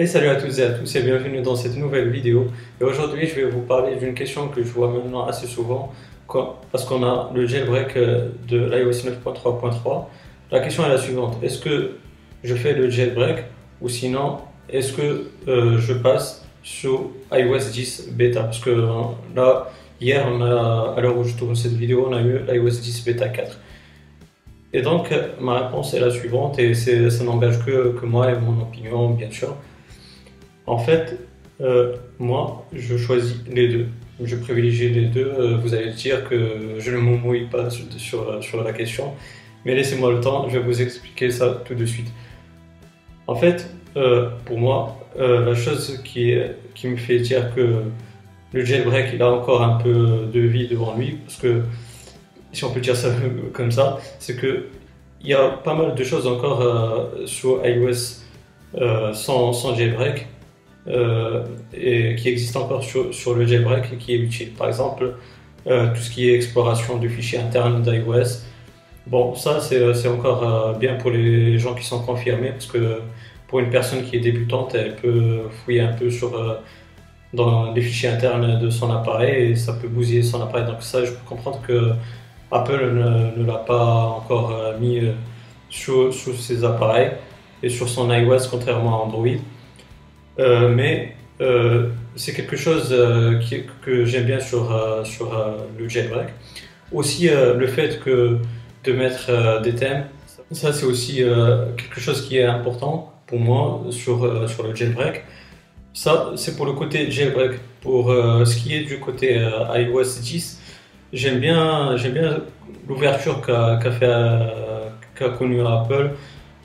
Et salut à toutes et à tous et bienvenue dans cette nouvelle vidéo. Et aujourd'hui, je vais vous parler d'une question que je vois maintenant assez souvent parce qu'on a le jailbreak euh, de l'iOS 9.3.3. La question est la suivante est-ce que je fais le jailbreak ou sinon est-ce que euh, je passe sur iOS 10 bêta? Parce que euh, là, hier, à l'heure où je tourne cette vidéo, on a eu l'iOS 10 bêta 4. Et donc, ma réponse est la suivante, et ça n'engage que, que moi et mon opinion, bien sûr. En fait, euh, moi, je choisis les deux. Je privilégie les deux. Euh, vous allez dire que je ne m'emmouille pas sur, sur, la question, mais laissez-moi le temps, je vais vous expliquer ça tout de suite. En fait, euh, pour moi, la chose qui, qui me fait dire que le jailbreak il a encore un peu de vie devant lui, parce que si on peut dire ça comme ça, c'est que il y a pas mal de choses encore sur iOS sans, sans jailbreak euh, et qui existe encore sur, sur, le jailbreak et qui est utile. Par exemple, euh, tout ce qui est exploration du fichier interne d'iOS. Bon, ça c'est encore euh, bien pour les gens qui sont confirmés parce que pour une personne qui est débutante, elle peut fouiller un peu dans les fichiers internes de son appareil et ça peut bousiller son appareil. Donc ça, je peux comprendre que Apple ne, l'a pas encore mis sur, sur, ses appareils et sur son iOS, contrairement à Android. Euh, mais euh, c'est quelque chose euh, que j'aime bien sur, sur le jailbreak. Aussi, le fait que de mettre des thèmes, ça c'est aussi quelque chose qui est important pour moi sur, sur le jailbreak. Ça, c'est pour le côté jailbreak. Pour ce qui est du côté iOS 10, j'aime bien, bien l'ouverture qu'a fait, qu'a connu Apple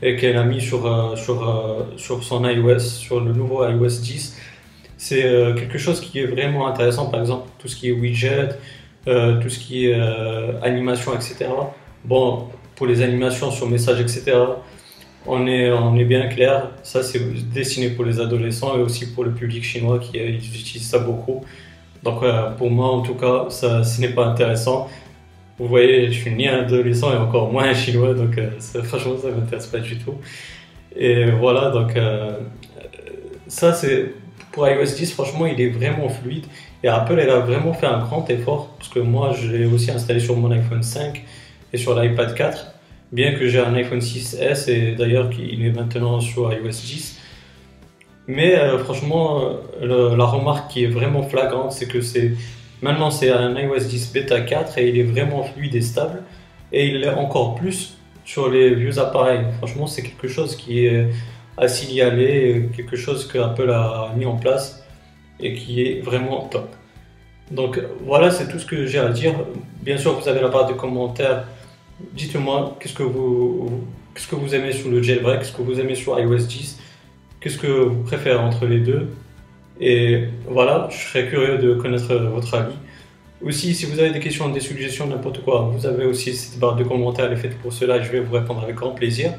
et qu'elle a mis sur, euh, sur, euh, sur son iOS, sur le nouveau iOS 10. C'est euh, quelque chose qui est vraiment intéressant, par exemple tout ce qui est widget, tout ce qui est animation, etc. Bon, pour les animations sur message, etc., on est, on est bien clair. Ça, c'est destiné pour les adolescents et aussi pour le public chinois qui utilise ça beaucoup. Donc, pour moi, en tout cas, ça, ce n'est pas intéressant. Vous voyez, je suis ni un adolescent et encore moins un chinois, donc euh, franchement, ça ne m'intéresse pas du tout. Et voilà, donc euh, ça, c'est pour iOS 10, franchement, il est vraiment fluide. Et Apple, elle a vraiment fait un grand effort, parce que moi, je l'ai aussi installé sur mon iPhone 5 et sur l'iPad 4, bien que j'ai un iPhone 6S et d'ailleurs qu'il est maintenant sur iOS 10. Mais euh, franchement, la remarque qui est vraiment flagrante, c'est que c'est Maintenant, c'est un iOS 10 Beta 4 et il est vraiment fluide et stable. Et il l'est encore plus sur les vieux appareils. Franchement, c'est quelque chose qui est à signaler, quelque chose que Apple a mis en place et qui est vraiment top. Donc voilà, c'est tout ce que j'ai à dire. Bien sûr, vous avez la barre de commentaires. Dites-moi qu'est-ce que vous qu'est-ce que vous aimez sur le jailbreak, qu'est-ce que vous aimez sur iOS 10, qu'est-ce que vous préférez entre les deux? Et voilà, je serais curieux de connaître votre avis. Aussi, si vous avez des questions, des suggestions, n'importe quoi, vous avez aussi cette barre de commentaires, elle est faite pour cela, je vais vous répondre avec grand plaisir.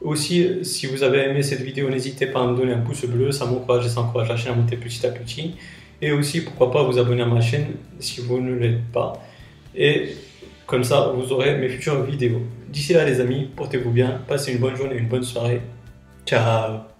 Aussi, si vous avez aimé cette vidéo, n'hésitez pas à me donner un pouce bleu, ça m'encourage et ça encourage la chaîne à monter petit à petit. Et aussi, pourquoi pas vous abonner à ma chaîne si vous ne l'êtes pas. Et comme ça, vous aurez mes futures vidéos. D'ici là, les amis, portez-vous bien, passez une bonne journée, une bonne soirée. Ciao